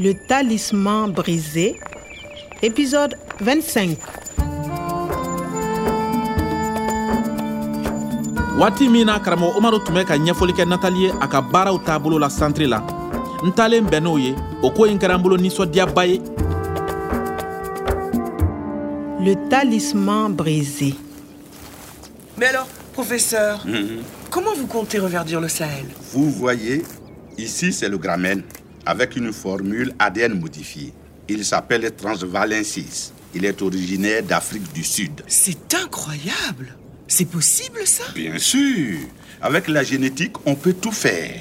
Le talisman brisé, épisode 25. waati min na karamɔgɔ umaru tun bɛ ka ɲɛfɔli kɛ natali ye a ka baaraw taabolo la santiri la. N talen bɛn n'o ye o ko in kɛra n bolo nisɔndiyaba ye Le talisman brisé. Mais alors, professeur, comment vous comptez reverdir le Sahel? Vous voyez, ici c'est le gramène avec une formule ADN modifiée. Il s'appelle Transvalensis. Il est originaire d'Afrique du Sud. C'est incroyable C'est possible ça? Bien sûr, avec la génétique, on peut tout faire.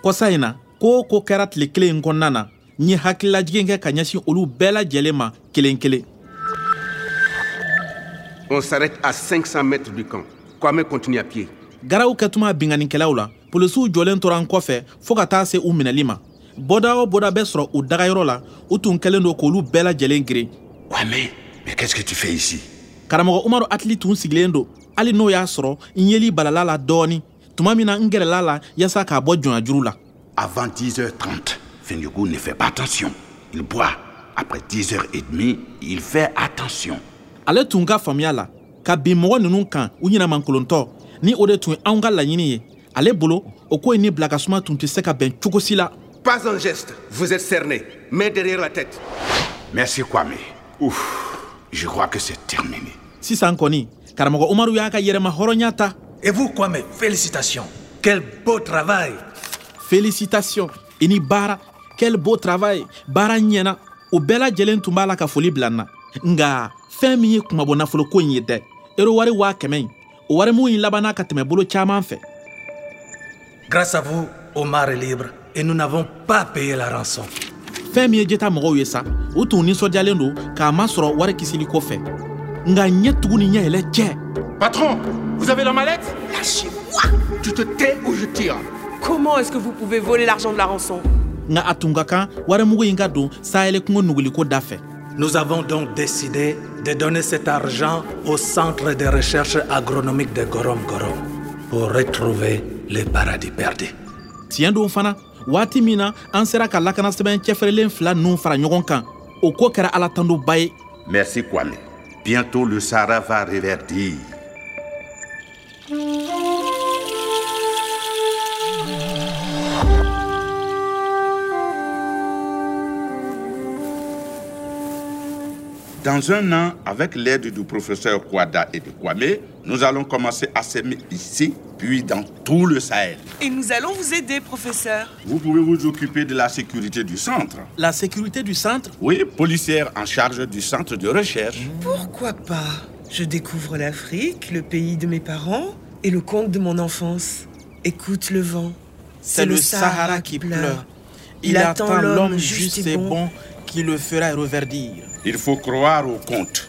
kɔsa in na ko o ko kɛra tile kelen in kɔnɔna na n ye hakililajigin kɛ ka ɲɛsin olu bɛɛ lajɛlen ma kelen kelen On s'arrête à 500 mètres du camp. Kwame continue à pied. garaw kɛtuma binganikɛlaw la polisiw jɔlen tora n kɔfɛ fɔɔ ka taa se u minɛli ma bɔda o bɔda bɛ sɔrɔ u dagayɔrɔ la u tun kɛlen don k'olu bɛɛ lajɛlen girin Ouais, mais, mais qu'est-ce que tu fais ici? Karamɔgɔ umaru hakili tun sigilen don hali n'o y'a sɔrɔ n yeli balala la dɔɔni tuma min na n gɛrɛla la yaasa k'a bɔ jɔnya juru la Avant 10h30, Fenyugu ne fait pas attention. Il boit. Après 10h30, il fait attention. Ale tun ka faamuya la ka bin mɔgɔ ninnu kan u ɲɛnamankolontɔ ni o de tun ye anw ka laɲini ye ale bolo o ko in ni bila ka suma tun tɛ se ka bɛn cogo si la Pas un geste. Vous êtes cerné. Main derrière la tête. Merci, Kwame. Ouf, je crois que c'est terminé. sisan kɔni karamɔgɔ umaru y'a ka yɛrɛma hɔrɔnya ta Et vous, Kwame, félicitations. Quel beau travail. félicitation i ni baara quel beau travail baara ɲɛna o bɛɛ lajɛlen tun b'a nga fɛn min ye kumabɔ nafoloko in ye dɛ. Ero wari waa kɛmɛ in. O wari mun in labanna ka tɛmɛ bolo caaman fɛ. Grâce à vous, Omar est libre et nous n'avons pas payé la rançon. fɛn min ye jeta mɔgɔw ye sa u tun ninsɔdiyalen don k'a masɔrɔ wari kisili kɔfɛ nga ɲɛ tugun ni ɲɛ yɛlɛ cɛ. Patron, vous avez la mallette? Lâchez-moi. Tu te tais ou je tire? Comment est-ce que vous pouvez voler l'argent de la rançon? Nga a tun ka kan warimugu in ka don sayɛlɛ kungo nuguliko da fɛ Nous avons donc décidé de donner cet argent au Centre de recherche agronomique de Gorom Gorom pour retrouver le paradis perdu. tiɲɛ don fana waati min na an sera ka lakana sɛbɛn cɛfɛrɛlen fila ninnu fara ɲɔgɔn kan o ko kɛra ala tandoba ye Merci, Kwame. Bientôt, le Sahara va reverdir. Dans un an, avec l'aide du professeur Kwada et de Kwame, nous allons commencer à s'aimer ici, puis dans tout le Sahel. Et nous allons vous aider, professeur. Vous pouvez vous occuper de la sécurité du centre. la sécurité du centre? Oui, policière en charge du centre de recherche. Pourquoi pas? Je découvre l'Afrique, le pays de mes parents et le conte de mon enfance. Écoute le vent. c'est le Sahara qui pleure il attend l'homme juste et bon qui le fera reverdir. Il faut croire au conte.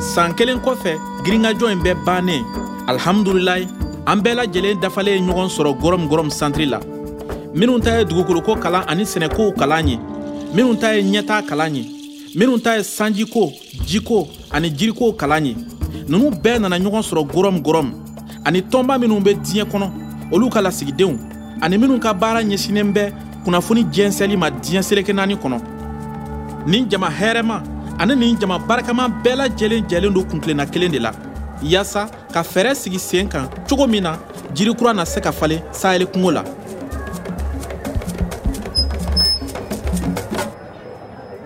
san kelen kɔfɛ girinkajɔ in bɛɛ bannen. Alhamdulilayi an bɛɛ lajɛlen dafalen ye ɲɔgɔn sɔrɔ gɔrɔm gɔrɔm santiri la. Minnu ta ye dugukoloko kalan ani sɛnɛkow kalan ye. Minnu ta ye ɲɛtaa kalan ye. Minnu ta ye sanjiko jiko ani jirikow kalan ye. Ninnu bɛɛ nana ɲɔgɔn sɔrɔ gɔrɔm gɔrɔm ani tɔnba diɲɛ kɔnɔ. Olu ka lasigidenw ani minnu ka baara ɲɛsinen bɛ kunnafoni jɛnsɛli ma diɲɛ seleke naani kɔnɔ nin jama hɛrɛma ani nin jama barikama bɛɛ lajɛlen jɛlen don kuntilenna kelen de la yaasa ka fɛɛrɛ sigi sen kan cogo min na jirikura na se ka falen sayɛli kungo la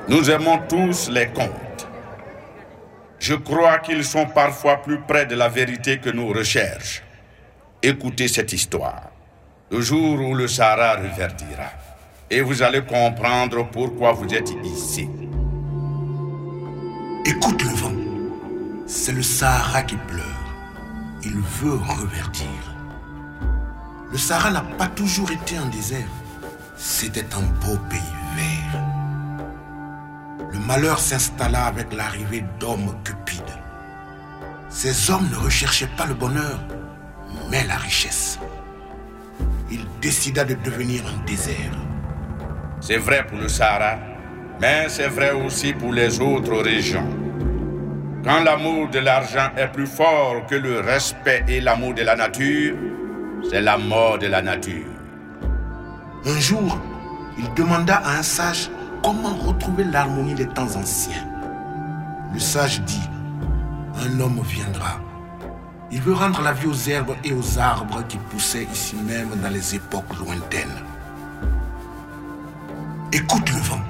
Nous aimons tous les contes. Je crois qu'ils sont parfois plus près de la vérité que nos recherches. Écoutez cette histoire. Le jour où le Sahara reverdira. Et vous allez comprendre pourquoi vous êtes ici. Écoute le vent. C'est le Sahara qui pleure. Il veut reverdir. Le Sahara n'a pas toujours été un désert. C'était un beau pays vert. Le malheur s'installa avec l'arrivée d'hommes cupides. Ces hommes ne recherchaient pas le bonheur, mais la richesse. Décida de devenir un désert. C'est vrai pour le Sahara, mais c'est vrai aussi pour les autres régions. Quand l'amour de l'argent est plus fort que le respect et l'amour de la nature, c'est la mort de la nature. Un jour, il demanda à un sage comment retrouver l'harmonie des temps anciens. Le sage dit, un homme viendra. Il veut rendre la vie aux herbes et aux arbres qui poussaient ici même dans les époques lointaines. Écoute le vent.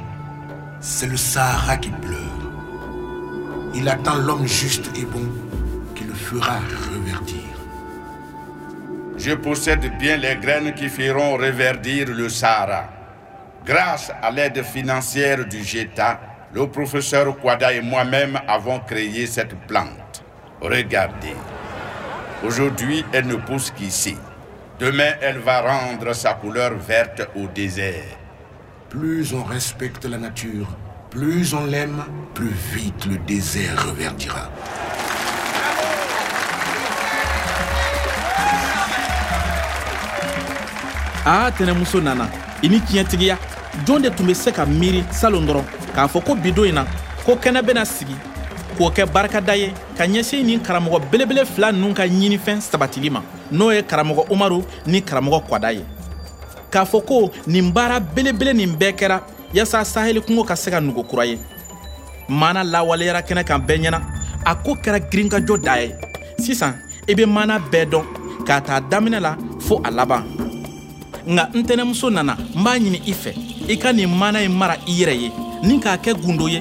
C'est le Sahara qui pleure. Il attend l'homme juste et bon qui le fera reverdir. Je possède bien les graines qui feront reverdir le Sahara. Grâce à l'aide financière du GETA, le professeur Kwada et moi-même avons créé cette plante. Regardez. Aujourd'hui, elle ne pousse qu'ici. Demain, elle va rendre sa couleur verte au désert. Plus on respecte la nature, plus on l'aime, plus vite le désert reverdira. aa tɛnɛmuso nana i ni tiɲɛtigiya jɔn de tun be se ka miiri salon dɔrɔn k'a fɔ ko bidon in na ko kɛnɛ bena sigi k'o kɛ barikada ye ka ɲɛsin nin karamɔgɔ belebele fila ninnu ka ɲinifɛn sabatili ma. N'o ye karamɔgɔ umaru ni karamɔgɔ kwada ye. K'a fɔ ko nin baara belebele nin bɛɛ kɛra yaasa saheli kungo ka se ka nugu kura ye. Maana lawaleyara kɛnɛ kan bɛɛ ɲɛna. A ko kɛra girinkajɔ da ye. Sisan i be maana bɛɛ dɔn k'a ta daminɛ la fɔɔ a laban. Nga ntɛnɛmuso nana n b'a ɲini i fɛ. I ka nin maana ye mara i yɛrɛ ye. Ni k'a kɛ gundo ye